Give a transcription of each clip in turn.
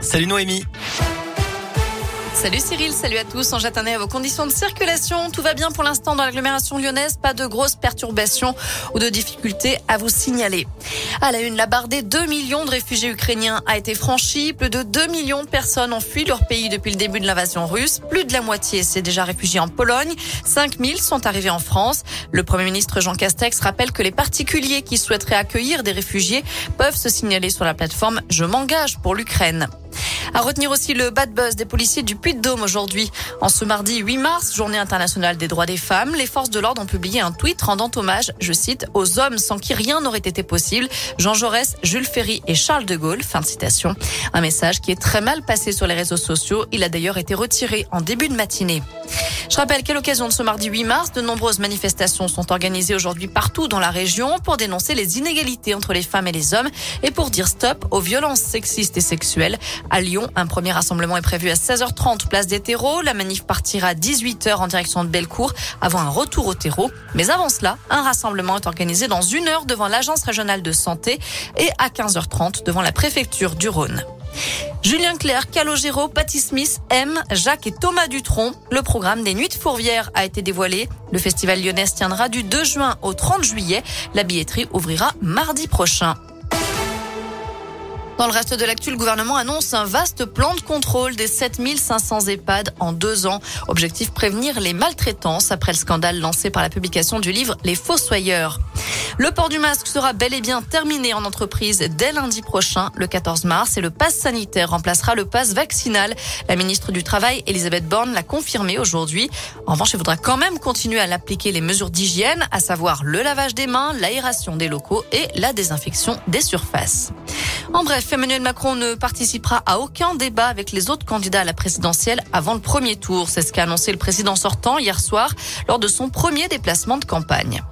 Salut Noémie. Salut Cyril, salut à tous. On jette un à vos conditions de circulation. Tout va bien pour l'instant dans l'agglomération lyonnaise. Pas de grosses perturbations ou de difficultés à vous signaler. À la une, la barre des 2 millions de réfugiés ukrainiens a été franchie. Plus de 2 millions de personnes ont fui leur pays depuis le début de l'invasion russe. Plus de la moitié s'est déjà réfugié en Pologne. 5 000 sont arrivés en France. Le Premier ministre Jean Castex rappelle que les particuliers qui souhaiteraient accueillir des réfugiés peuvent se signaler sur la plateforme Je m'engage pour l'Ukraine. À retenir aussi le bad buzz des policiers du Puy-de-Dôme aujourd'hui. En ce mardi 8 mars, journée internationale des droits des femmes, les forces de l'ordre ont publié un tweet rendant hommage, je cite, aux hommes sans qui rien n'aurait été possible. Jean Jaurès, Jules Ferry et Charles de Gaulle. Fin de citation. Un message qui est très mal passé sur les réseaux sociaux. Il a d'ailleurs été retiré en début de matinée. Je rappelle qu'à l'occasion de ce mardi 8 mars, de nombreuses manifestations sont organisées aujourd'hui partout dans la région pour dénoncer les inégalités entre les femmes et les hommes et pour dire stop aux violences sexistes et sexuelles. À Lyon, un premier rassemblement est prévu à 16h30 place des terreaux. La manif partira à 18h en direction de Bellecour avant un retour au terreau. Mais avant cela, un rassemblement est organisé dans une heure devant l'agence régionale de santé et à 15h30 devant la préfecture du Rhône. Julien Clerc, Calogero, Patty Smith, M, Jacques et Thomas Dutronc. Le programme des Nuits de Fourvière a été dévoilé. Le festival lyonnais tiendra du 2 juin au 30 juillet. La billetterie ouvrira mardi prochain. Dans le reste de l'actu, le gouvernement annonce un vaste plan de contrôle des 7500 EHPAD en deux ans. Objectif prévenir les maltraitances après le scandale lancé par la publication du livre Les Fossoyeurs. Le port du masque sera bel et bien terminé en entreprise dès lundi prochain, le 14 mars, et le pass sanitaire remplacera le pass vaccinal. La ministre du Travail, Elisabeth Borne, l'a confirmé aujourd'hui. En revanche, il faudra quand même continuer à l'appliquer les mesures d'hygiène, à savoir le lavage des mains, l'aération des locaux et la désinfection des surfaces. En bref, Emmanuel Macron ne participera à aucun débat avec les autres candidats à la présidentielle avant le premier tour. C'est ce qu'a annoncé le président sortant hier soir lors de son premier déplacement de campagne.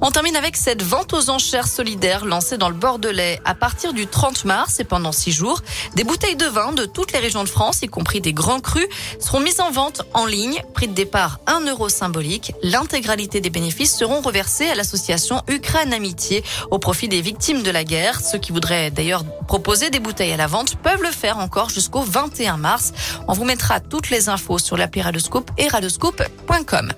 On termine avec cette vente aux enchères solidaires lancée dans le Bordelais. À partir du 30 mars et pendant six jours, des bouteilles de vin de toutes les régions de France, y compris des grands crus, seront mises en vente en ligne. Prix de départ 1 euro symbolique. L'intégralité des bénéfices seront reversés à l'association Ukraine Amitié au profit des victimes de la guerre. Ceux qui voudraient d'ailleurs proposer des bouteilles à la vente peuvent le faire encore jusqu'au 21 mars. On vous mettra toutes les infos sur l'appli Radoscope et radoscope.com.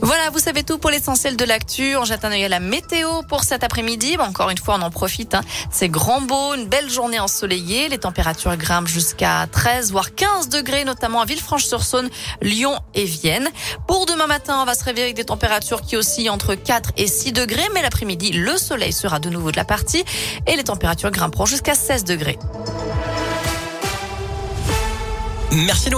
Voilà, vous savez tout pour l'essentiel de l'actu. On jette un œil à la météo pour cet après-midi. encore une fois, on en profite. Hein. C'est grand beau, une belle journée ensoleillée. Les températures grimpent jusqu'à 13 voire 15 degrés, notamment à Villefranche-sur-Saône, Lyon et Vienne. Pour demain matin, on va se réveiller avec des températures qui oscillent entre 4 et 6 degrés. Mais l'après-midi, le soleil sera de nouveau de la partie et les températures grimperont jusqu'à 16 degrés. Merci.